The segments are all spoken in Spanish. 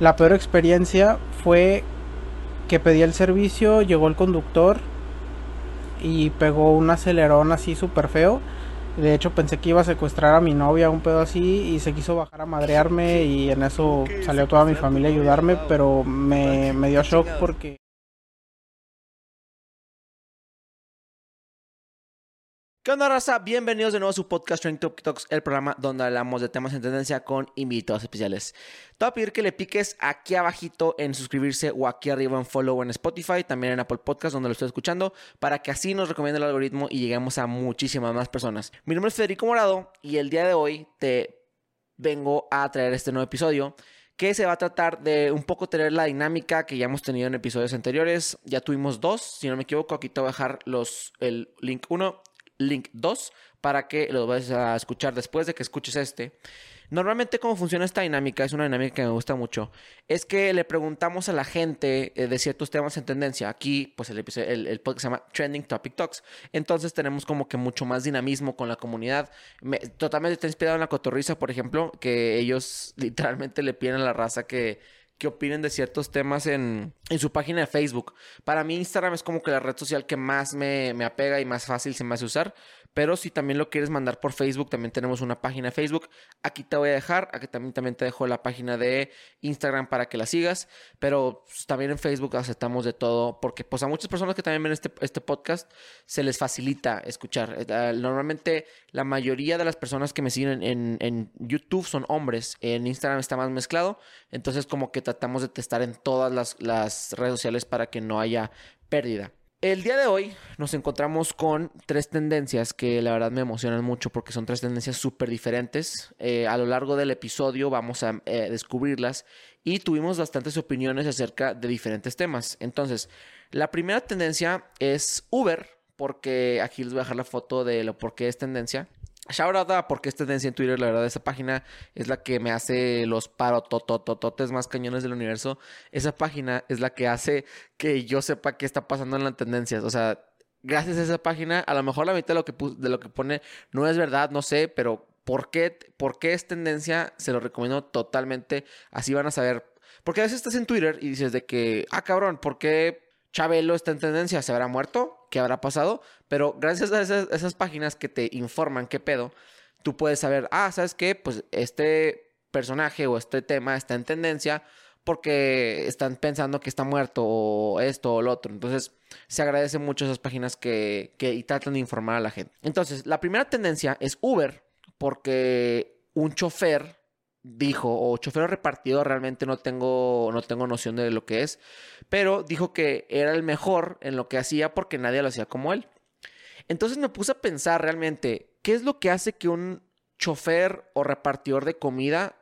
La peor experiencia fue que pedí el servicio, llegó el conductor y pegó un acelerón así súper feo. De hecho pensé que iba a secuestrar a mi novia, un pedo así, y se quiso bajar a madrearme y en eso salió toda mi familia a ayudarme, pero me, me dio shock porque... ¿Qué onda, raza? Bienvenidos de nuevo a su podcast Trending Topic Talks, el programa donde hablamos de temas en tendencia con invitados especiales. Te voy a pedir que le piques aquí abajito en suscribirse o aquí arriba en follow en Spotify, también en Apple Podcast donde lo estoy escuchando, para que así nos recomiende el algoritmo y lleguemos a muchísimas más personas. Mi nombre es Federico Morado y el día de hoy te vengo a traer este nuevo episodio que se va a tratar de un poco tener la dinámica que ya hemos tenido en episodios anteriores. Ya tuvimos dos, si no me equivoco, aquí te voy a dejar los, el link 1 link 2 para que lo vayas a escuchar después de que escuches este. Normalmente cómo funciona esta dinámica, es una dinámica que me gusta mucho, es que le preguntamos a la gente eh, de ciertos temas en tendencia. Aquí, pues el, el, el, podcast se llama Trending Topic Talks. Entonces tenemos como que mucho más dinamismo con la comunidad. totalmente está inspirado en la cotorriza, por ejemplo, que ellos literalmente le piden a la raza que que opinen de ciertos temas en, en, su página de Facebook. Para mí Instagram es como que la red social que más me, me, apega y más fácil se me hace usar. Pero si también lo quieres mandar por Facebook, también tenemos una página de Facebook. Aquí te voy a dejar, aquí también, también te dejo la página de Instagram para que la sigas. Pero pues, también en Facebook aceptamos de todo, porque pues a muchas personas que también ven este, este podcast se les facilita escuchar. Eh, normalmente la mayoría de las personas que me siguen en, en YouTube son hombres. En Instagram está más mezclado. Entonces como que tratamos de testar en todas las, las redes sociales para que no haya pérdida. El día de hoy nos encontramos con tres tendencias que la verdad me emocionan mucho porque son tres tendencias súper diferentes. Eh, a lo largo del episodio vamos a eh, descubrirlas y tuvimos bastantes opiniones acerca de diferentes temas. Entonces, la primera tendencia es Uber, porque aquí les voy a dejar la foto de lo por qué es tendencia. Shout out a porque es tendencia en Twitter, la verdad, esa página es la que me hace los parototototes más cañones del universo. Esa página es la que hace que yo sepa qué está pasando en las tendencias. O sea, gracias a esa página, a lo mejor la mitad de lo que, de lo que pone no es verdad, no sé, pero ¿por qué, ¿por qué es tendencia? Se lo recomiendo totalmente. Así van a saber. Porque a veces estás en Twitter y dices de que, ah, cabrón, ¿por qué Chabelo está en tendencia, ¿se habrá muerto? ¿Qué habrá pasado? Pero gracias a esas, páginas que te informan qué pedo, tú puedes saber, ah, ¿sabes qué? Pues este personaje o este tema está en tendencia porque están pensando que está muerto o esto o lo otro. Entonces, se agradece mucho esas páginas que, que tratan de informar a la gente. Entonces, la primera tendencia es Uber, porque un chofer dijo, o chofer repartido, realmente no tengo, no tengo noción de lo que es, pero dijo que era el mejor en lo que hacía porque nadie lo hacía como él. Entonces me puse a pensar realmente, ¿qué es lo que hace que un chofer o repartidor de comida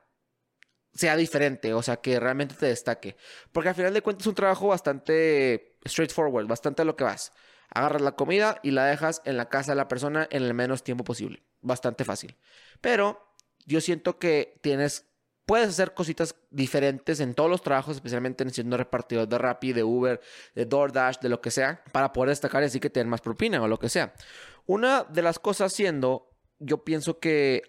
sea diferente? O sea, que realmente te destaque. Porque al final de cuentas es un trabajo bastante straightforward, bastante a lo que vas. Agarras la comida y la dejas en la casa de la persona en el menos tiempo posible. Bastante fácil. Pero yo siento que tienes, puedes hacer cositas diferentes en todos los trabajos, especialmente en siendo repartidor de Rappi, de Uber, de DoorDash, de lo que sea, para poder destacar y así que tener más propina o lo que sea. Una de las cosas siendo, yo pienso que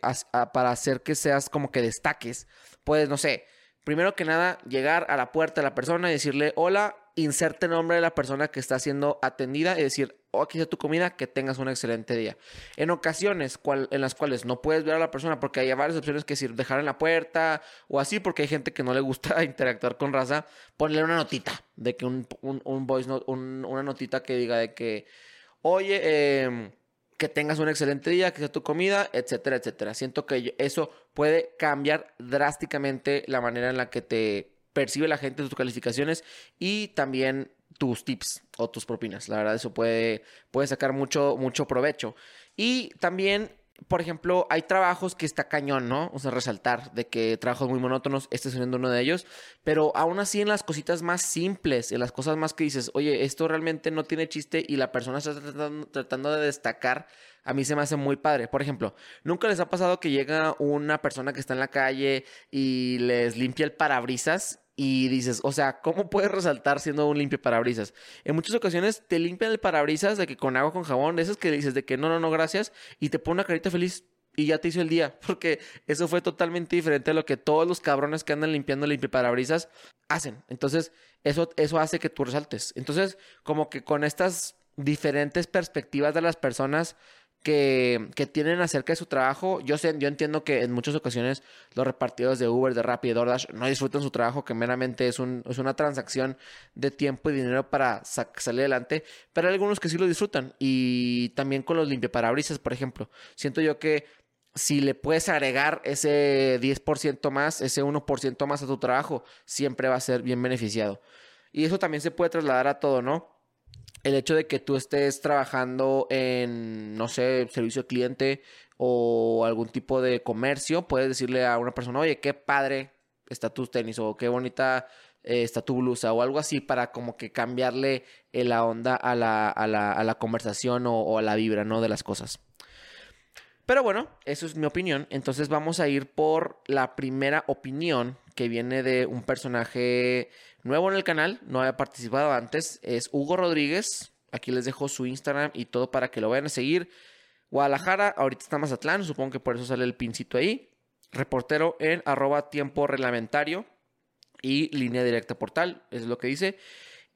para hacer que seas como que destaques, puedes, no sé, primero que nada, llegar a la puerta de la persona y decirle, hola, inserte nombre de la persona que está siendo atendida y decir, oh, aquí está tu comida, que tengas un excelente día. En ocasiones en las cuales no puedes ver a la persona porque hay varias opciones que decir, dejar en la puerta o así, porque hay gente que no le gusta interactuar con raza, ponle una notita de que un, un, voice note, una notita que diga de que, oye, eh, que tengas un excelente día, que sea tu comida, etcétera, etcétera. Siento que eso puede cambiar drásticamente la manera en la que te percibe la gente tus calificaciones y también tus tips o tus propinas. La verdad, eso puede, puede sacar mucho, mucho provecho. Y también, por ejemplo, hay trabajos que está cañón, ¿no? O sea, resaltar de que trabajos muy monótonos, este siendo uno de ellos, pero aún así en las cositas más simples, en las cosas más que dices, oye, esto realmente no tiene chiste y la persona está tratando, tratando de destacar a mí se me hace muy padre. Por ejemplo, ¿nunca les ha pasado que llega una persona que está en la calle y les limpia el parabrisas y dices, o sea, ¿cómo puedes resaltar siendo un limpio parabrisas? En muchas ocasiones te limpian el parabrisas de que con agua con jabón, de esas que dices de que no, no, no, gracias, y te pone una carita feliz y ya te hizo el día, porque eso fue totalmente diferente a lo que todos los cabrones que andan limpiando limpiaparabrisas hacen. Entonces, eso, eso hace que tú resaltes. Entonces, como que con estas diferentes perspectivas de las personas que, que, tienen acerca de su trabajo. Yo sé, yo entiendo que en muchas ocasiones los repartidores de Uber, de Rappi, de DoorDash no disfrutan su trabajo, que meramente es, un, es una transacción de tiempo y dinero para salir adelante, pero hay algunos que sí lo disfrutan. Y también con los limpiaparabrisas, por ejemplo. Siento yo que si le puedes agregar ese 10% más, ese 1% más a tu trabajo, siempre va a ser bien beneficiado. Y eso también se puede trasladar a todo, ¿no? El hecho de que tú estés trabajando en, no sé, servicio cliente o algún tipo de comercio, puedes decirle a una persona, oye, qué padre está tus tenis o qué bonita eh, está tu blusa o algo así para como que cambiarle eh, la onda a la, a la, a la conversación o, o, a la vibra, ¿no? De las cosas. Pero bueno, eso es mi opinión. Entonces vamos a ir por la primera opinión que viene de un personaje nuevo en el canal, no había participado antes, es Hugo Rodríguez. Aquí les dejo su Instagram y todo para que lo vayan a seguir. Guadalajara, ahorita está Mazatlán, supongo que por eso sale el pincito ahí. Reportero en arroba tiempo reglamentario y línea directa portal, es lo que dice.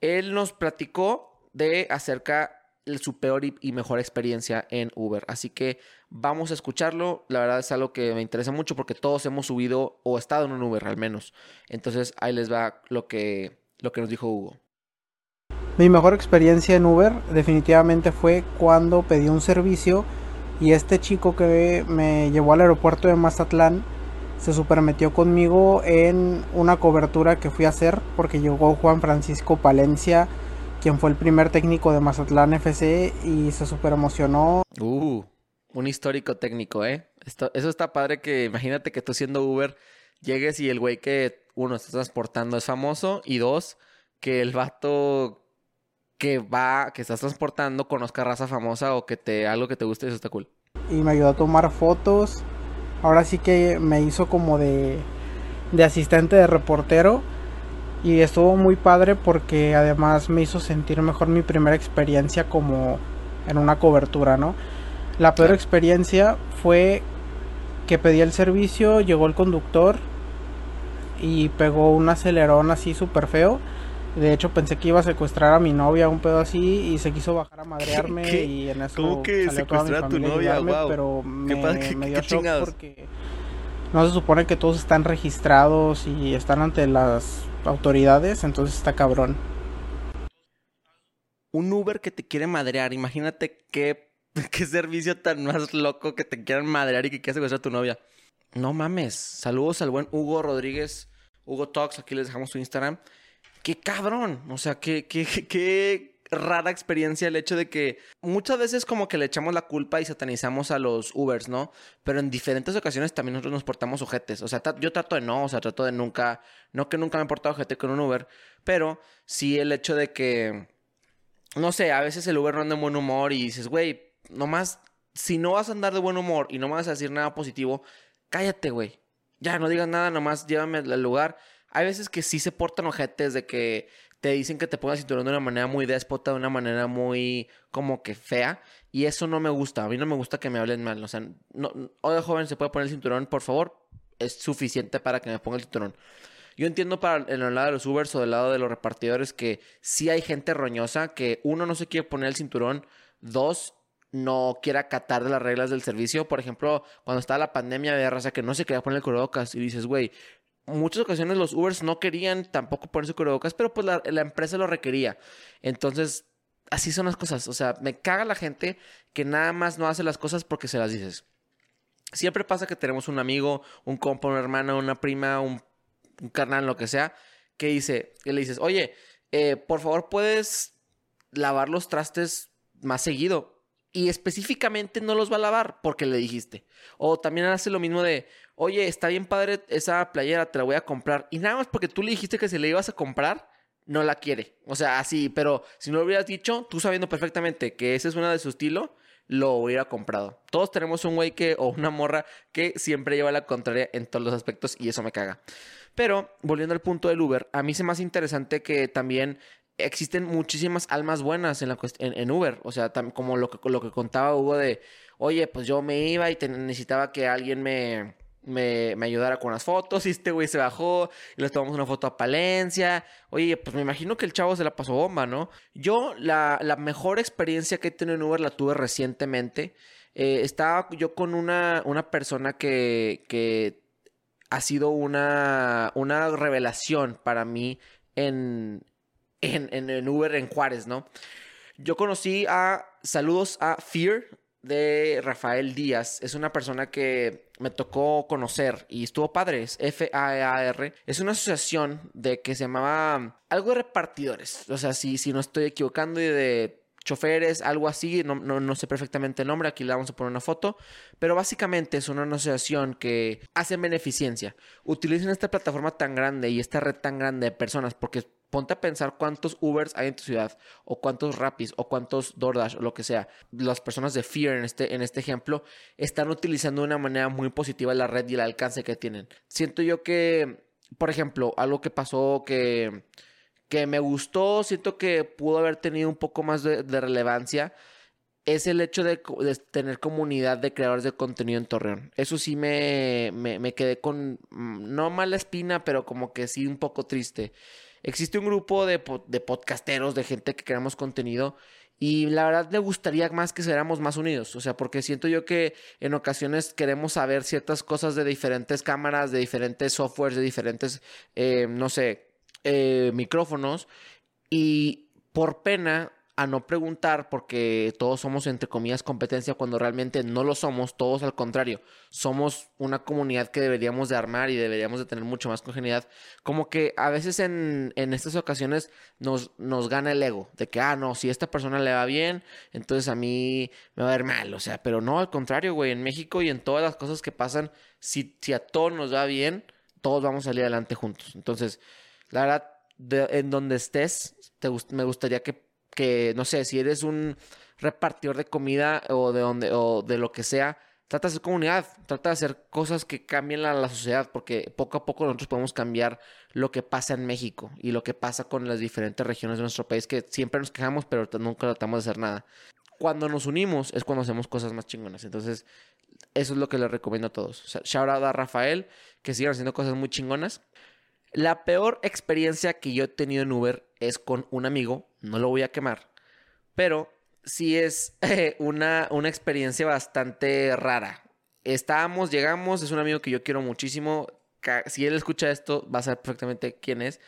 Él nos platicó de acerca su peor y mejor experiencia en Uber. Así que vamos a escucharlo. La verdad es algo que me interesa mucho porque todos hemos subido o estado en un Uber al menos. Entonces ahí les va lo que, lo que nos dijo Hugo. Mi mejor experiencia en Uber definitivamente fue cuando pedí un servicio y este chico que me llevó al aeropuerto de Mazatlán se supermetió conmigo en una cobertura que fui a hacer porque llegó Juan Francisco Palencia, quien fue el primer técnico de Mazatlán FC y se super emocionó. Uh, un histórico técnico, ¿eh? Esto, eso está padre que imagínate que tú siendo Uber llegues y el güey que uno está transportando es famoso y dos, que el vato que va, que estás transportando conozca raza famosa o que te algo que te guste, eso está cool. Y me ayudó a tomar fotos. Ahora sí que me hizo como de, de asistente de reportero. Y estuvo muy padre porque además me hizo sentir mejor mi primera experiencia como en una cobertura, ¿no? La peor experiencia fue que pedí el servicio, llegó el conductor y pegó un acelerón así súper feo de hecho, pensé que iba a secuestrar a mi novia, un pedo así, y se quiso bajar a madrearme y en eso ¿Cómo que secuestrar a tu novia? wow. Pero me, me dio shock porque no se supone que todos están registrados y están ante las autoridades, entonces está cabrón. Un Uber que te quiere madrear, imagínate qué, qué servicio tan más loco que te quieran madrear y que quieras secuestrar a tu novia. No mames. Saludos al buen Hugo Rodríguez, Hugo Talks, aquí les dejamos su Instagram qué cabrón. O sea, qué, qué, qué rara experiencia el hecho de que muchas veces como que le echamos la culpa y satanizamos a los Ubers, ¿no? Pero en diferentes ocasiones también nosotros nos portamos ojetes. O sea, yo trato de no, o sea, trato de nunca, no que nunca me he portado ojete con un Uber, pero sí el hecho de que, no sé, a veces el Uber no anda en buen humor y dices, güey, nomás, si no vas a andar de buen humor y no vas a decir nada positivo, cállate, güey. Ya, no digas nada, nomás llévame al lugar hay veces que sí se portan ojetes de que te dicen que te pongas cinturón de una manera muy déspota, de una manera muy como que fea. Y eso no me gusta. A mí no me gusta que me hablen mal. O sea, no, joven, ¿se puede poner el cinturón, por favor? Es suficiente para que me ponga el cinturón. Yo entiendo para el lado de los Ubers o del lado de los repartidores que sí hay gente roñosa que uno no se quiere poner el cinturón, dos no quiere acatar de las reglas del servicio. Por ejemplo, cuando estaba la pandemia había raza que no se quería poner el cubrebocas y dices, güey, muchas ocasiones los Ubers no querían tampoco ponerse cubrebocas, pero pues la, empresa lo requería. Entonces, así son las cosas. O sea, me caga la gente que nada más no hace las cosas porque se las dices. Siempre pasa que tenemos un amigo, un compa, una hermana, una prima, un, carnal, lo que sea, que dice, que le dices, oye, eh, por favor, puedes lavar los trastes más seguido y específicamente no los va a lavar porque le dijiste. O también hace lo mismo de, oye, está bien padre esa playera, te la voy a comprar. Y nada más porque tú le dijiste que se le ibas a comprar, no la quiere. O sea, así, pero si no lo hubieras dicho, tú sabiendo perfectamente que esa es una de su estilo, lo hubiera comprado. Todos tenemos un güey que, o una morra que siempre lleva la contraria en todos los aspectos y eso me caga. Pero, volviendo al punto del Uber, a mí se me hace interesante que también existen muchísimas almas buenas en, la en, en Uber. O sea, como lo que, lo que contaba Hugo de, oye, pues yo me iba y necesitaba que alguien me, me, ayudara con las fotos y este güey se bajó y les tomamos una foto a Palencia. Oye, pues me imagino que el chavo se la pasó bomba, ¿no? Yo la, mejor experiencia que he tenido en Uber la tuve recientemente. Eh, estaba yo con una, una persona que, que ha sido una, una revelación para mí en, en, en, Uber en Juárez, ¿no? Yo conocí a, saludos a Fear de Rafael Díaz. Es una persona que me tocó conocer y estuvo padre. Es F-A-A-R. Es una asociación de que se llamaba algo de repartidores. O sea, si, si no estoy equivocando y de choferes, algo así, no, no, sé perfectamente el nombre, aquí le vamos a poner una foto, pero básicamente es una asociación que hace beneficencia. Utilizan esta plataforma tan grande y esta red tan grande de personas, porque ponte a pensar cuántos Ubers hay en tu ciudad, o cuántos Rapis, o cuántos DoorDash, o lo que sea. Las personas de Fear en este, en este ejemplo están utilizando de una manera muy positiva la red y el alcance que tienen. Siento yo que, por ejemplo, algo que pasó que que me gustó, siento que pudo haber tenido un poco más de, relevancia, es el hecho de, tener comunidad de creadores de contenido en Torreón. Eso sí me, me, quedé con, mm, no mala espina, pero como que sí un poco triste. Existe un grupo de, de podcasteros, de gente que creamos contenido. Y la verdad me gustaría más que seamos más unidos, o sea, porque siento yo que en ocasiones queremos saber ciertas cosas de diferentes cámaras, de diferentes softwares, de diferentes, eh, no sé, eh, micrófonos y por pena a no preguntar porque todos somos entre comillas competencia cuando realmente no lo somos, todos al contrario, somos una comunidad que deberíamos de armar y deberíamos de tener mucho más congenialidad, como que a veces en, en estas ocasiones nos, nos gana el ego de que, ah, no, si esta persona le va bien, entonces a mí me va a ver mal, o sea, pero no, al contrario, güey, en México y en todas las cosas que pasan, si, si a todos nos va bien, todos vamos a salir adelante juntos, entonces... La verdad, en donde estés, te, me gustaría que, que, no sé, si eres un repartidor de comida o de, donde, o de lo que sea, trata de hacer comunidad, trata de hacer cosas que cambien la, la, sociedad, porque poco a poco nosotros podemos cambiar lo que pasa en México y lo que pasa con las diferentes regiones de nuestro país, que siempre nos quejamos, pero nunca tratamos de hacer nada. Cuando nos unimos es cuando hacemos cosas más chingonas. Entonces, eso es lo que les recomiendo a todos. shout out a Rafael, que sigan haciendo cosas muy chingonas. La peor experiencia que yo he tenido en Uber es con un amigo, no lo voy a quemar, pero sí es una, una experiencia bastante rara. Estábamos, llegamos, es un amigo que yo quiero muchísimo. Si él escucha esto, va a saber perfectamente quién es.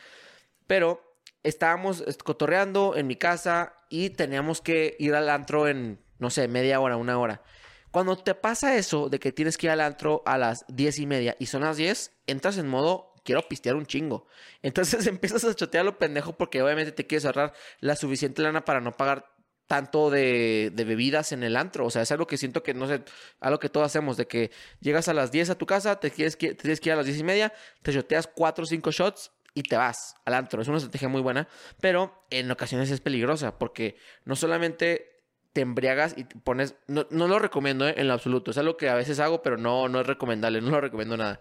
Pero estábamos cotorreando en mi casa y teníamos que ir al antro en, no sé, media hora, una hora. Cuando te pasa eso de que tienes que ir al antro a las diez y media y son las diez, entras en modo quiero pistear un chingo. Entonces empiezas a chotear lo pendejo porque obviamente te quieres ahorrar la suficiente lana para no pagar tanto de, bebidas en el antro. O sea, es algo que siento que, no sé, algo que todos hacemos, de que llegas a las 10 a tu casa, te, quieres, te tienes que ir a las 10 y media, te choteas 4 o 5 shots y te vas al antro. Es una estrategia muy buena, pero en ocasiones es peligrosa porque no solamente te embriagas y te pones... No, lo recomiendo ¿eh? en lo absoluto. Es algo que a veces hago, pero no, no es recomendable. No lo recomiendo nada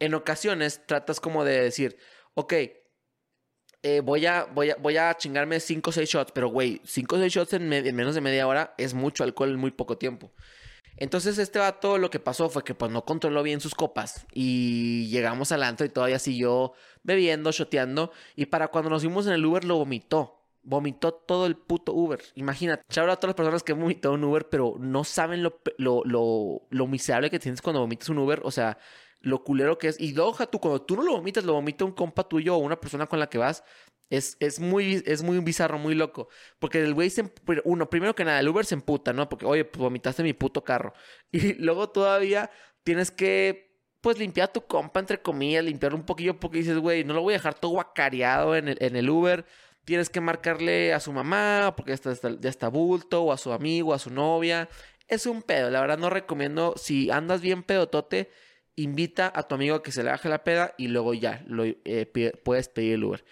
en ocasiones tratas como de decir, ok, eh, voy, a, voy, a, voy a chingarme 5 o 6 shots, pero güey, 5 o 6 shots en, menos de media hora es mucho alcohol en muy poco tiempo. Entonces este vato lo que pasó fue que pues no controló bien sus copas y llegamos al antro y todavía siguió bebiendo, shoteando y para cuando nos fuimos en el Uber lo vomitó. Vomitó todo el puto Uber. Imagínate. Chau a todas las personas que han vomitado un Uber, pero no saben lo, lo, lo, lo miserable que tienes cuando vomitas un Uber. O sea, lo culero que es. Y loja tú, cuando tú no lo vomitas, lo vomita un compa tuyo o una persona con la que vas. Es, es, muy, es muy bizarro, muy loco. Porque el güey se. Uno, primero que nada, el Uber se emputa, ¿no? Porque, oye, pues vomitaste mi puto carro. Y luego todavía tienes que, pues, limpiar a tu compa, entre comillas, limpiar un poquillo, porque dices, güey, no lo voy a dejar todo guacareado en el, en el Uber. Tienes que marcarle a su mamá, porque ya está, ya está bulto, o a su amigo, a su novia. Es un pedo, la verdad no recomiendo. Si andas bien pedotote invita a tu amigo a que se le baje la peda y luego ya lo, eh, puedes pedir el Uber.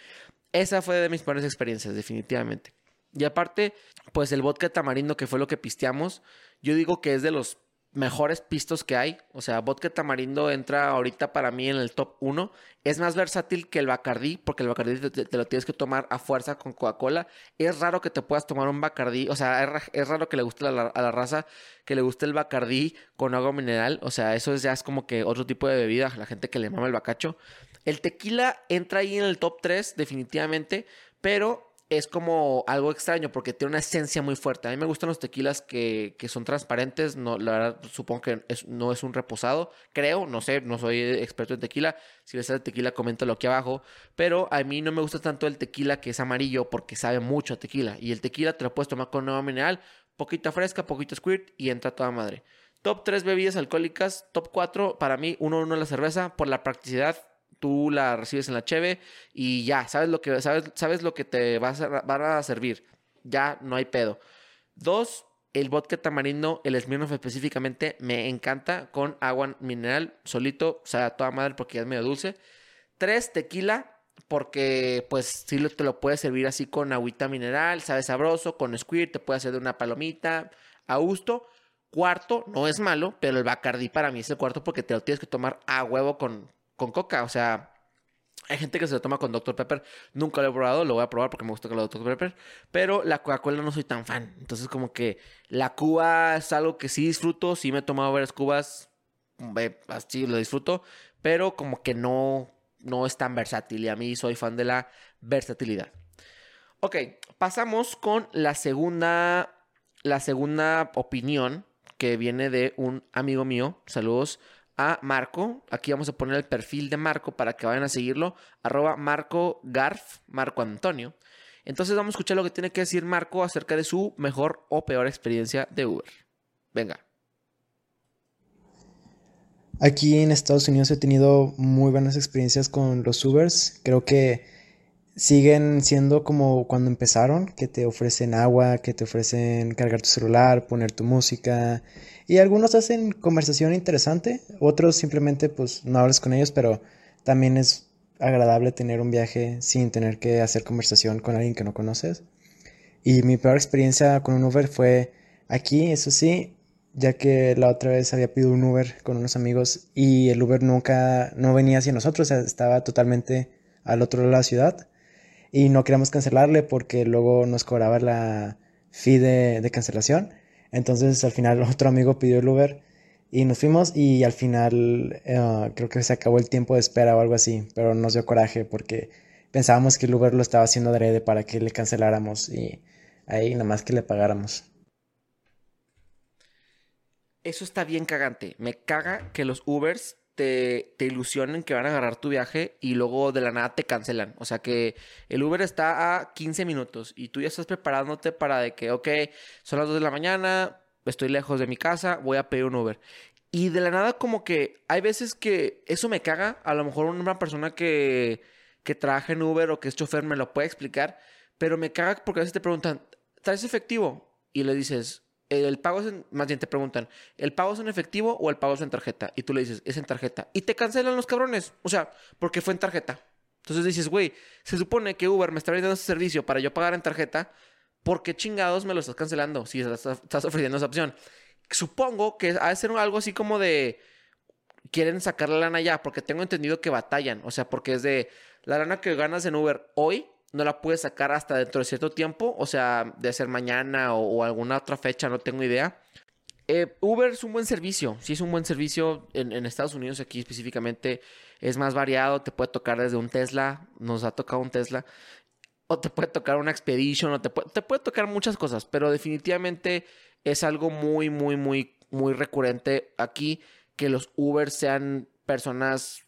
Esa fue de mis peores experiencias, definitivamente. Y aparte, pues el vodka tamarindo, que fue lo que pisteamos, yo digo que es de los mejores pistos que hay. O sea, vodka tamarindo entra ahorita para mí en el top 1. Es más versátil que el Bacardí, porque el Bacardí te, lo tienes que tomar a fuerza con Coca-Cola. Es raro que te puedas tomar un Bacardí. O sea, es, raro que le guste a la, raza que le guste el Bacardí con agua mineral. O sea, eso ya es como que otro tipo de bebida. La gente que le mama el bacacho. El tequila entra ahí en el top 3, definitivamente. Pero es como algo extraño porque tiene una esencia muy fuerte. A mí me gustan los tequilas que, son transparentes. No, la verdad, supongo que no es un reposado. Creo, no sé, no soy experto en tequila. Si les de tequila, coméntalo aquí abajo. Pero a mí no me gusta tanto el tequila que es amarillo porque sabe mucho a tequila. Y el tequila te lo puedes tomar con agua mineral, poquita fresca, poquito squirt y entra toda madre. Top 3 bebidas alcohólicas. Top 4, para mí, 1-1 la cerveza por la practicidad tú la recibes en la cheve y ya, sabes lo que, sabes, sabes lo que te va a, a servir. Ya no hay pedo. Dos, el vodka tamarindo, el Smirnoff específicamente, me encanta con agua mineral solito, o sea, toda madre porque es medio dulce. Tres, tequila, porque pues sí te lo puedes servir así con agüita mineral, sabe sabroso, con squirt, te puede hacer de una palomita, a gusto. Cuarto, no es malo, pero el Bacardi para mí es el cuarto porque te lo tienes que tomar a huevo con, con coca. O sea, hay gente que se lo toma con Dr. Pepper. Nunca lo he probado, lo voy a probar porque me gusta con la Dr. Pepper. Pero la Coca-Cola no soy tan fan. Entonces, como que la Cuba es algo que sí disfruto. Sí me he tomado varias cubas. Así lo disfruto. Pero como que no, no es tan versátil. Y a mí soy fan de la versatilidad. Ok, pasamos con la segunda. La segunda opinión que viene de un amigo mío. Saludos a Marco. Aquí vamos a poner el perfil de Marco para que vayan a seguirlo. Arroba Marco Garf, Marco Antonio. Entonces vamos a escuchar lo que tiene que decir Marco acerca de su mejor o peor experiencia de Uber. Venga. Aquí en Estados Unidos he tenido muy buenas experiencias con los Ubers. Creo que siguen siendo como cuando empezaron, que te ofrecen agua, que te ofrecen cargar tu celular, poner tu música. Y algunos hacen conversación interesante, otros simplemente pues no hablas con ellos, pero también es agradable tener un viaje sin tener que hacer conversación con alguien que no conoces. Y mi peor experiencia con un Uber fue aquí, eso sí, ya que la otra vez había pedido un Uber con unos amigos y el Uber nunca, no venía hacia nosotros, estaba totalmente al otro lado de la ciudad y no queríamos cancelarle porque luego nos cobraba la fee de, cancelación. Entonces al final otro amigo pidió el Uber y nos fuimos y al final eh, creo que se acabó el tiempo de espera o algo así, pero nos dio coraje porque pensábamos que el Uber lo estaba haciendo adrede para que le canceláramos y ahí nada más que le pagáramos. Eso está bien cagante. Me caga que los Ubers te, te, ilusionen que van a agarrar tu viaje y luego de la nada te cancelan. O sea que el Uber está a 15 minutos y tú ya estás preparándote para de que, ok, son las 2 de la mañana, estoy lejos de mi casa, voy a pedir un Uber. Y de la nada como que hay veces que eso me caga. A lo mejor una persona que, que trabaja en Uber o que es chofer me lo puede explicar. Pero me caga porque a veces te preguntan, ¿traes efectivo? Y le dices, el pago es en, más bien te preguntan, ¿el pago es en efectivo o el pago es en tarjeta? Y tú le dices, es en tarjeta. Y te cancelan los cabrones. O sea, porque fue en tarjeta. Entonces dices, güey, se supone que Uber me está brindando ese servicio para yo pagar en tarjeta. ¿Por qué chingados me lo estás cancelando si estás ofreciendo esa opción? Supongo que ha de ser algo así como de quieren sacar la lana ya, porque tengo entendido que batallan. O sea, porque es de la lana que ganas en Uber hoy no la puedes sacar hasta dentro de cierto tiempo, o sea, de ser mañana o, alguna otra fecha, no tengo idea. Eh, Uber es un buen servicio, sí es un buen servicio en, Estados Unidos, aquí específicamente es más variado, te puede tocar desde un Tesla, nos ha tocado un Tesla, o te puede tocar una Expedition, o te puede, te puede tocar muchas cosas, pero definitivamente es algo muy, muy, muy, muy recurrente aquí que los Uber sean personas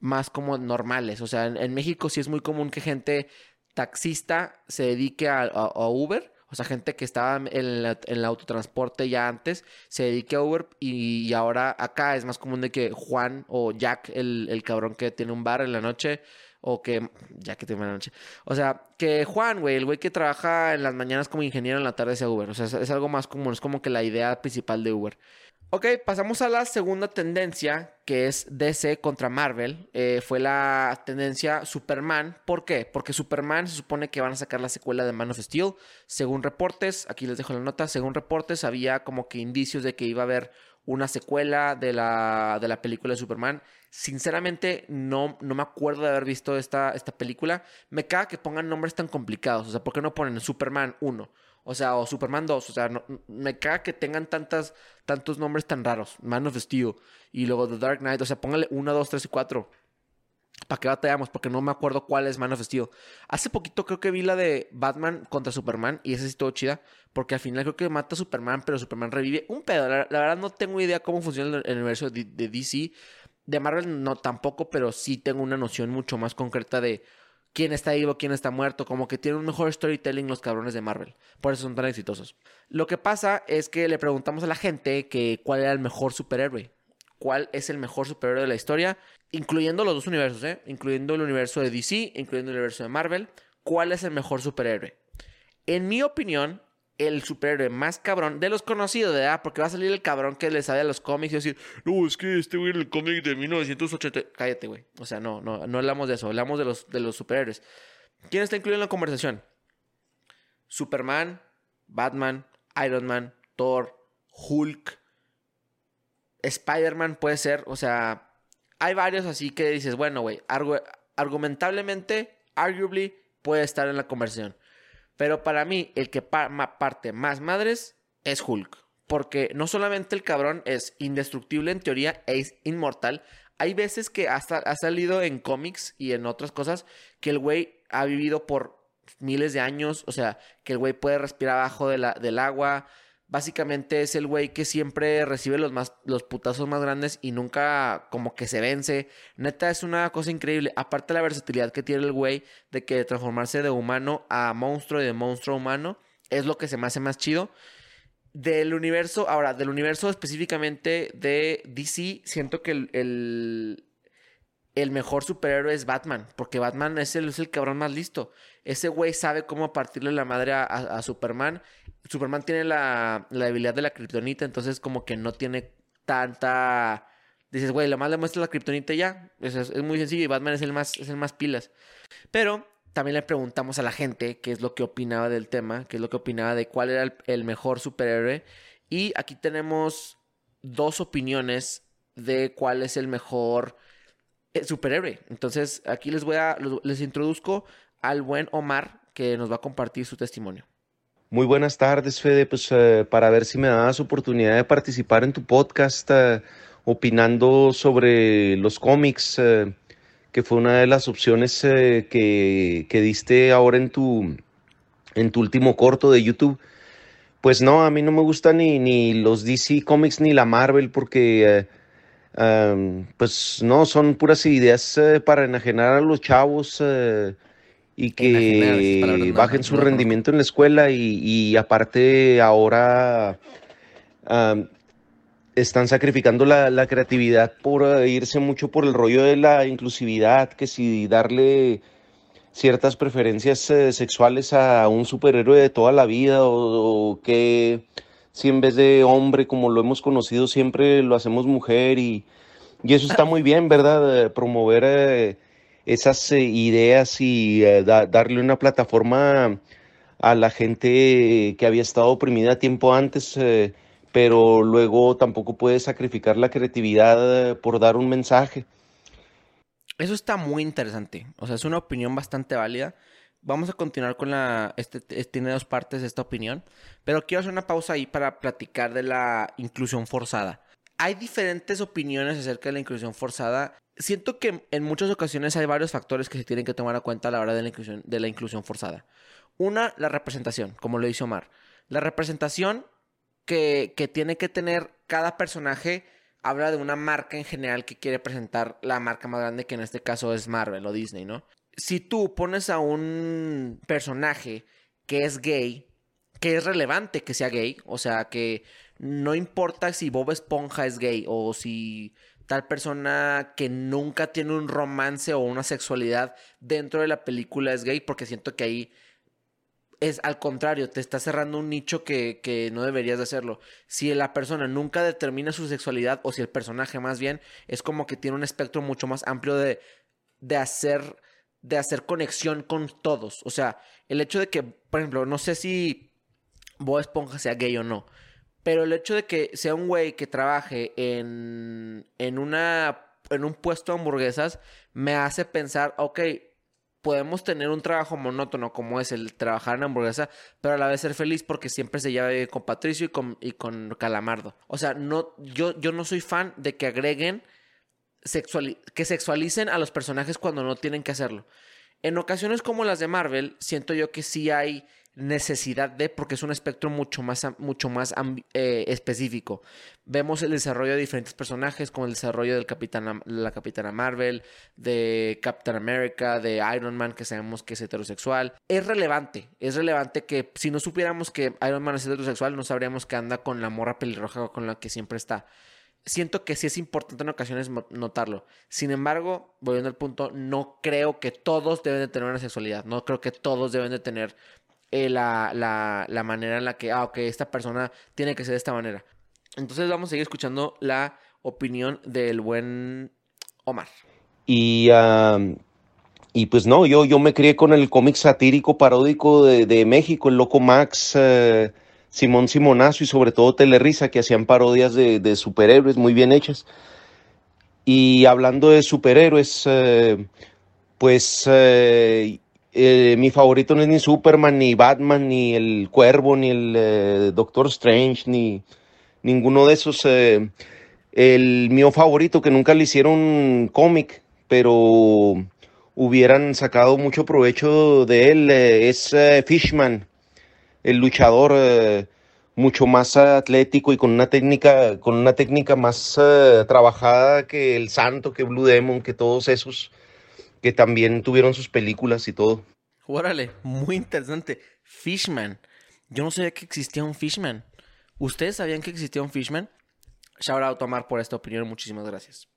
más como normales. O sea, en, México sí es muy común que gente taxista se dedique a, Uber. O sea, gente que estaba en, el autotransporte ya antes se dedique a Uber y, ahora acá es más común de que Juan o Jack, el, el cabrón que tiene un bar en la noche, o que, ya que tiene la noche, o sea, que Juan, güey, el güey que trabaja en las mañanas como ingeniero en la tarde sea Uber. O sea, es algo más común, es como que la idea principal de Uber. Ok, pasamos a la segunda tendencia, que es DC contra Marvel. Eh, fue la tendencia Superman. ¿Por qué? Porque Superman se supone que van a sacar la secuela de Man of Steel. Según reportes, aquí les dejo la nota, según reportes había como que indicios de que iba a haber una secuela de la, de la película de Superman. Sinceramente, no, no me acuerdo de haber visto esta, esta película. Me caga que pongan nombres tan complicados. O sea, ¿por qué no ponen Superman 1? O sea, o Superman 2. O sea, me caga que tengan tantas, tantos nombres tan raros. Man of Steel. Y luego The Dark Knight. O sea, póngale 1, 2, 3 y 4. ¿Para qué batallamos? Porque no me acuerdo cuál es Man of Steel. Hace poquito creo que vi la de Batman contra Superman y esa sí estuvo chida. Porque al final creo que mata a Superman, pero Superman revive. Un pedo. La, verdad no tengo idea cómo funciona el, universo de, de, DC. De Marvel no tampoco, pero sí tengo una noción mucho más concreta de quién está vivo, quién está muerto. Como que tienen un mejor storytelling los cabrones de Marvel. Por eso son tan exitosos. Lo que pasa es que le preguntamos a la gente que cuál era el mejor superhéroe cuál es el mejor superhéroe de la historia, incluyendo los dos universos, ¿eh? incluyendo el universo de DC, incluyendo el universo de Marvel, cuál es el mejor superhéroe. En mi opinión, el superhéroe más cabrón de los conocidos, ¿verdad? Porque va a salir el cabrón que le sabe a los cómics y decir, no, es que este güey el cómic de 1980. Cállate, güey. O sea, no, no, no hablamos de eso, hablamos de los, de los superhéroes. ¿Quién está incluido en la conversación? Superman, Batman, Iron Man, Thor, Hulk, Spider-Man puede ser, o sea, hay varios así que dices, bueno, güey, argumentablemente, arguably, puede estar en la conversación. Pero para mí, el que parte más madres es Hulk. Porque no solamente el cabrón es indestructible en teoría, es inmortal. Hay veces que hasta ha salido en cómics y en otras cosas que el güey ha vivido por miles de años. O sea, que el güey puede respirar abajo del agua. Básicamente es el güey que siempre recibe los, más, los putazos más grandes y nunca como que se vence. Neta, es una cosa increíble. Aparte la versatilidad que tiene el güey de que transformarse de humano a monstruo y de monstruo a humano es lo que se me hace más chido. Del universo, ahora, del universo específicamente de DC, siento que el el mejor superhéroe es Batman, porque Batman es el, es el cabrón más listo. Ese güey sabe cómo partirle la madre a, Superman. Superman tiene la, la debilidad de la kriptonita, entonces como que no tiene tanta... Dices, güey, lo más le muestra la kriptonita ya. Es, es, muy sencillo y Batman es el, más, es el más pilas. Pero también le preguntamos a la gente qué es lo que opinaba del tema, qué es lo que opinaba de cuál era el, el mejor superhéroe. Y aquí tenemos dos opiniones de cuál es el mejor eh, superhéroe. Entonces, aquí les voy a, les introduzco al buen Omar, que nos va a compartir su testimonio. Muy buenas tardes, Fede. Pues eh, para ver si me das oportunidad de participar en tu podcast eh, opinando sobre los cómics, que fue una de las opciones que, que, diste ahora en tu, en tu último corto de YouTube. Pues no, a mí no me gustan ni, ni los DC Comics ni la Marvel porque pues no, son puras ideas eh, para enajenar a los chavos eh, y que bajen su rendimiento en la escuela y, aparte ahora están sacrificando la, creatividad por eh, irse mucho por el rollo de la inclusividad, que si darle ciertas preferencias sexuales a un superhéroe de toda la vida o que si en vez de hombre, como lo hemos conocido, siempre lo hacemos mujer y, eso está muy bien, ¿verdad? promover eh, esas eh, ideas y eh, darle una plataforma a la gente que había estado oprimida tiempo antes, pero luego tampoco puede sacrificar la creatividad por dar un mensaje. Eso está muy interesante, o sea, es una opinión bastante válida vamos a continuar con la... Este, tiene dos partes esta opinión, pero quiero hacer una pausa ahí para platicar de la inclusión forzada. Hay diferentes opiniones acerca de la inclusión forzada. Siento que en muchas ocasiones hay varios factores que se tienen que tomar en cuenta a la hora de la inclusión, de la inclusión forzada. Una, la representación, como lo dice Omar. La representación que, que tiene que tener cada personaje habla de una marca en general que quiere presentar la marca más grande, que en este caso es Marvel o Disney, ¿no? si tú pones a un personaje que es gay, que es relevante que sea gay, o sea, que no importa si Bob Esponja es gay o si tal persona que nunca tiene un romance o una sexualidad dentro de la película es gay, porque siento que ahí es al contrario, te está cerrando un nicho que, que, no deberías de hacerlo. Si la persona nunca determina su sexualidad, o si el personaje más bien, es como que tiene un espectro mucho más amplio de, de hacer de hacer conexión con todos. O sea, el hecho de que, por ejemplo, no sé si Bob Esponja sea gay o no, Pero el hecho de que sea un güey que trabaje en, en, una, en un puesto de hamburguesas me hace pensar, ok, podemos tener un trabajo monótono como es el trabajar en hamburguesa, pero a la vez ser feliz porque siempre se lleva con Patricio y con, y con Calamardo. O sea, no, yo, yo no soy fan de que agreguen, que sexualicen a los personajes cuando no tienen que hacerlo. En ocasiones como las de Marvel, siento yo que sí hay necesidad de, porque es un espectro mucho más, mucho más eh, específico. Vemos el desarrollo de diferentes personajes, como el desarrollo del Capitán, la Capitana Marvel, de Captain America, de Iron Man, que sabemos que es heterosexual. Es relevante, es relevante que si no supiéramos que Iron Man es heterosexual, no sabríamos que anda con la morra pelirroja con la que siempre está. Siento que sí es importante en ocasiones notarlo. Sin embargo, volviendo al punto, no creo que todos deben de tener una sexualidad. No creo que todos deben de tener eh, la, la, manera en la que, ah, ok, esta persona tiene que ser de esta manera. Entonces vamos a seguir escuchando la opinión del buen Omar. Y, y pues no, yo, yo me crié con el cómic satírico paródico de, de México, el Loco Max, eh, Simón Simonazo y sobre todo Telerisa, que hacían parodias de, de superhéroes muy bien hechas. Y hablando de superhéroes, eh, pues eh, mi favorito no es ni Superman, ni Batman, ni el Cuervo, ni el eh, Doctor Strange, ni ninguno de esos. Eh, el mío favorito, que nunca le hicieron cómic, pero hubieran sacado mucho provecho de él, es Fishman, el luchador mucho más atlético y con una técnica, con una técnica más trabajada que el Santo, que Blue Demon, que todos esos que también tuvieron sus películas y todo. Órale, muy interesante. Fishman. Yo no sabía que existía un Fishman. ¿Ustedes sabían que existía un Fishman? Shout out Tomar por esta opinión, muchísimas gracias.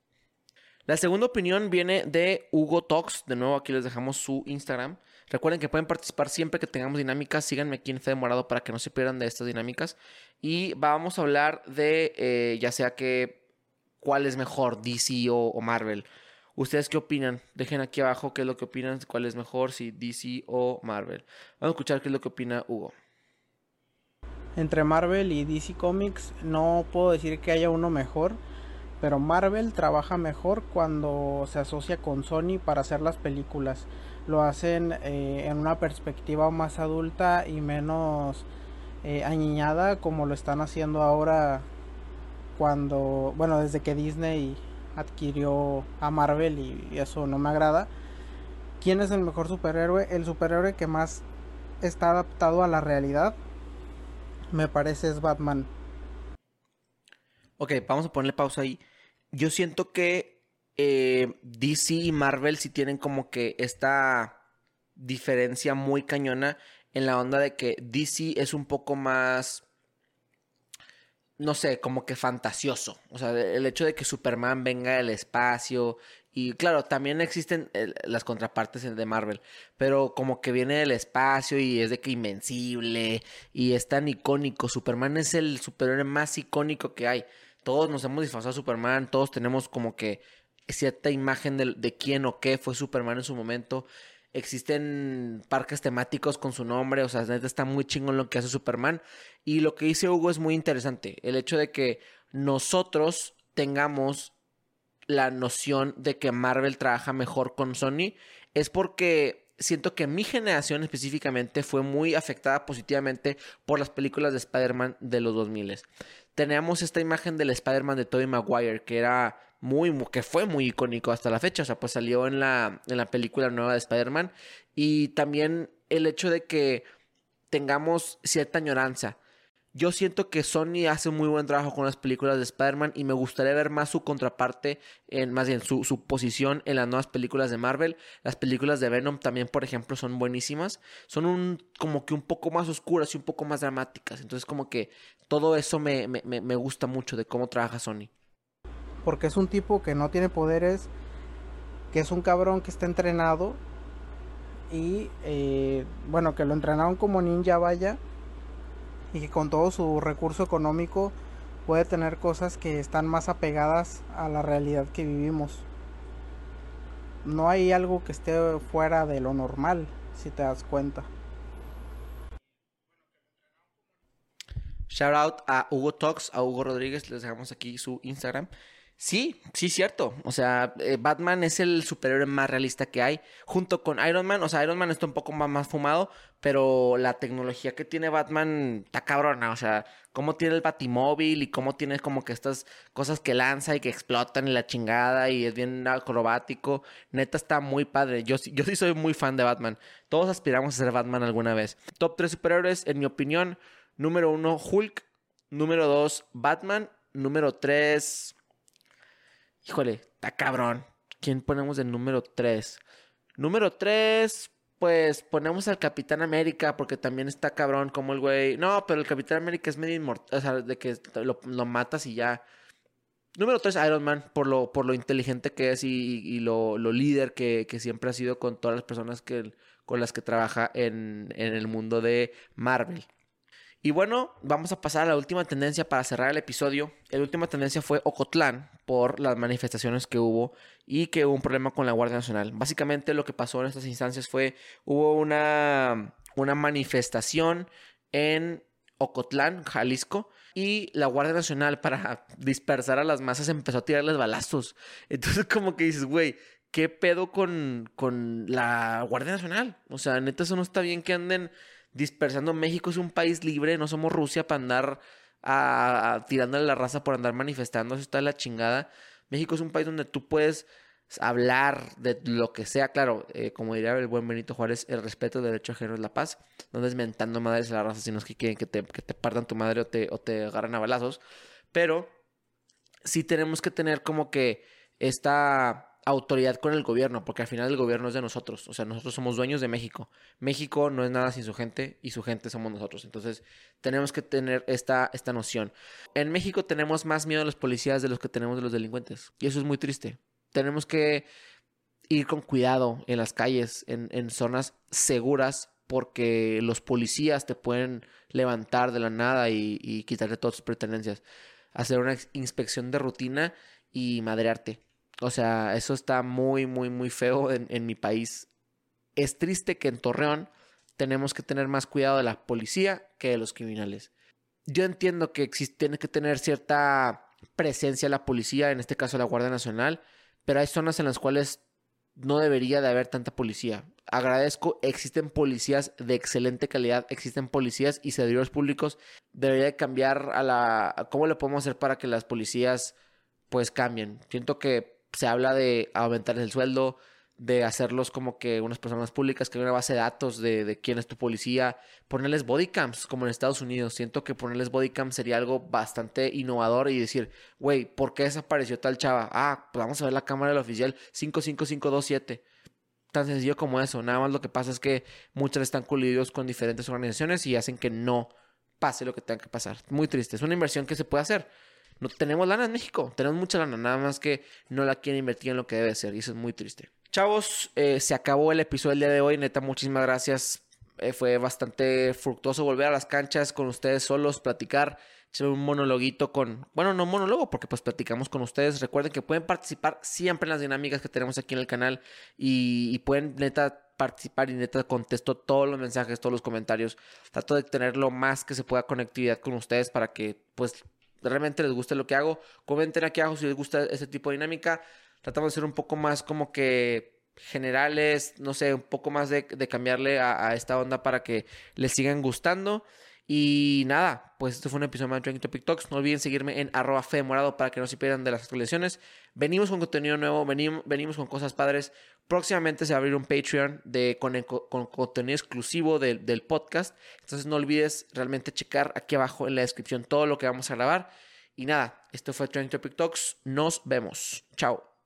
La segunda opinión viene de Hugo Talks. De nuevo, aquí les dejamos su Instagram. Recuerden que pueden participar siempre que tengamos dinámicas. Síganme aquí en Fede Morado para que no se pierdan de estas dinámicas. Y vamos a hablar de eh, ya sea que cuál es mejor, DC o Marvel. ¿Ustedes qué opinan? Dejen aquí abajo qué es lo que opinan, cuál es mejor, si DC o Marvel. Vamos a escuchar qué es lo que opina Hugo. Entre Marvel y DC Comics no puedo decir que haya uno mejor, pero Marvel trabaja mejor cuando se asocia con Sony para hacer las películas. Lo hacen eh, en una perspectiva más adulta y menos eh, como lo están haciendo ahora cuando, bueno, desde que Disney adquirió a Marvel y, eso no me agrada. ¿Quién es el mejor superhéroe? El superhéroe que más está adaptado a la realidad, me parece es Batman. Ok, vamos a ponerle pausa ahí. Yo siento que eh, DC y Marvel sí tienen como que esta diferencia muy cañona en la onda de que DC es un poco más no sé, como que fantasioso. O sea, el hecho de que Superman venga del espacio. Y claro, también existen las contrapartes de Marvel. Pero como que viene del espacio y es de que invencible. Y es tan icónico. Superman es el superhéroe más icónico que hay. Todos nos hemos disfrazado a Superman. Todos tenemos como que cierta imagen de, de quién o qué fue Superman en su momento. Existen parques temáticos con su nombre, o sea, está muy chingón lo que hace Superman. Y lo que dice Hugo es muy interesante. El hecho de que nosotros tengamos la noción de que Marvel trabaja mejor con Sony es porque siento que mi generación específicamente fue muy afectada positivamente por las películas de Spider-Man de los 2000. Teníamos esta imagen del Spider-Man de Tobey Maguire que era muy, que fue muy icónico hasta la fecha. O sea, pues salió en la, en la película nueva de Spider-Man. Y también el hecho de que tengamos cierta añoranza. Yo siento que Sony hace muy buen trabajo con las películas de Spider-Man y me gustaría ver más su contraparte, en, más bien su, su, posición en las nuevas películas de Marvel. Las películas de Venom también, por ejemplo, son buenísimas. Son un, como que un poco más oscuras y un poco más dramáticas. Entonces como que todo eso me, me, me gusta mucho de cómo trabaja Sony porque es un tipo que no tiene poderes, que es un cabrón que está entrenado y eh, bueno, que lo entrenaron como ninja vaya y que con todo su recurso económico puede tener cosas que están más apegadas a la realidad que vivimos. No hay algo que esté fuera de lo normal, si te das cuenta. Shout out a Hugo Talks, a Hugo Rodríguez, les dejamos aquí su Instagram. Sí, sí, cierto. O sea, eh, Batman es el superhéroe más realista que hay, junto con Iron Man. O sea, Iron Man está un poco más, más fumado, pero la tecnología que tiene Batman está cabrona. O sea, cómo tiene el batimóvil y cómo tiene como que estas cosas que lanza y que explotan y la chingada y es bien acrobático. Neta está muy padre. Yo, yo sí soy muy fan de Batman. Todos aspiramos a ser Batman alguna vez. Top 3 superhéroes, en mi opinión. Número 1, Hulk. Número 2, Batman. Número 3... Híjole, está cabrón. ¿Quién ponemos de número 3? Número 3, pues ponemos al Capitán América, porque también está cabrón como el güey. No, pero el Capitán América es medio inmortal. O sea, de que lo, matas y ya. Número 3, Iron Man, por lo, por lo inteligente que es y, lo, líder que, siempre ha sido con todas las personas que, con las que trabaja en, en el mundo de Marvel. Y bueno, vamos a pasar a la última tendencia para cerrar el episodio. La última tendencia fue Ocotlán por las manifestaciones que hubo y que hubo un problema con la Guardia Nacional. Básicamente lo que pasó en estas instancias fue, hubo una, una manifestación en Ocotlán, Jalisco, y la Guardia Nacional para dispersar a las masas empezó a tirarles balazos. Entonces como que dices, güey, ¿qué pedo con, con la Guardia Nacional? O sea, neta, eso no está bien que anden dispersando. México es un país libre, no somos Rusia para andar a, tirándole la raza por andar manifestando, eso está la chingada. México es un país donde tú puedes hablar de lo que sea, claro, eh, como diría el buen Benito Juárez, el respeto, el derecho ajeno es la paz. No es mentando madres a la raza, sino que quieren que te, que te partan tu madre o te, o te a balazos. Pero sí tenemos que tener como que esta autoridad con el gobierno, porque al final el gobierno es de nosotros, o sea, nosotros somos dueños de México. México no es nada sin su gente y su gente somos nosotros, entonces tenemos que tener esta, esta noción. En México tenemos más miedo a los policías de los que tenemos de los delincuentes y eso es muy triste. Tenemos que ir con cuidado en las calles, en, en zonas seguras, porque los policías te pueden levantar de la nada y, y quitarte todas tus pertenencias. Hacer una inspección de rutina y madrearte. O sea, eso está muy, muy, muy feo en, mi país. Es triste que en Torreón tenemos que tener más cuidado de la policía que de los criminales. Yo entiendo que tiene que tener cierta presencia la policía, en este caso la Guardia Nacional, pero hay zonas en las cuales no debería de haber tanta policía. Agradezco, existen policías de excelente calidad, existen policías y servidores públicos. Debería de cambiar a la... ¿Cómo le podemos hacer para que las policías pues cambien? Siento que se habla de aumentar el sueldo, de hacerlos como que unas personas públicas, que hay una base de datos de, quién es tu policía, ponerles bodycams como en Estados Unidos. Siento que ponerles bodycams sería algo bastante innovador y decir, güey, ¿por qué desapareció tal chava? Ah, pues vamos a ver la cámara del oficial 55527. Tan sencillo como eso. Nada más lo que pasa es que muchas están colididos con diferentes organizaciones y hacen que no pase lo que tenga que pasar. Muy triste. Es una inversión que se puede hacer no tenemos lana en México, tenemos mucha lana, nada más que no la quieren invertir en lo que debe ser y eso es muy triste. Chavos, eh, se acabó el episodio del día de hoy, neta, muchísimas gracias. Eh, fue bastante fructuoso volver a las canchas con ustedes solos, platicar, echar un monologuito con, bueno, no monólogo, porque pues platicamos con ustedes. Recuerden que pueden participar siempre en las dinámicas que tenemos aquí en el canal y, y pueden neta participar y neta contesto todos los mensajes, todos los comentarios. Trato de tener lo más que se pueda conectividad con ustedes para que pues realmente les gusta lo que hago. Comenten aquí abajo si les gusta este tipo de dinámica. Tratamos de ser un poco más como que generales, no sé, un poco más de, cambiarle a, esta onda para que les sigan gustando. Y nada, pues este fue un episodio más de Trending Topic Talks. No olviden seguirme en arroba morado para que no se pierdan de las actualizaciones. Venimos con contenido nuevo, venimos, venimos con cosas padres. Próximamente se va a abrir un Patreon de, con, con contenido exclusivo del podcast. Entonces no olvides realmente checar aquí abajo en la descripción todo lo que vamos a grabar. Y nada, esto fue Trending Topic Talks. Nos vemos. Chao.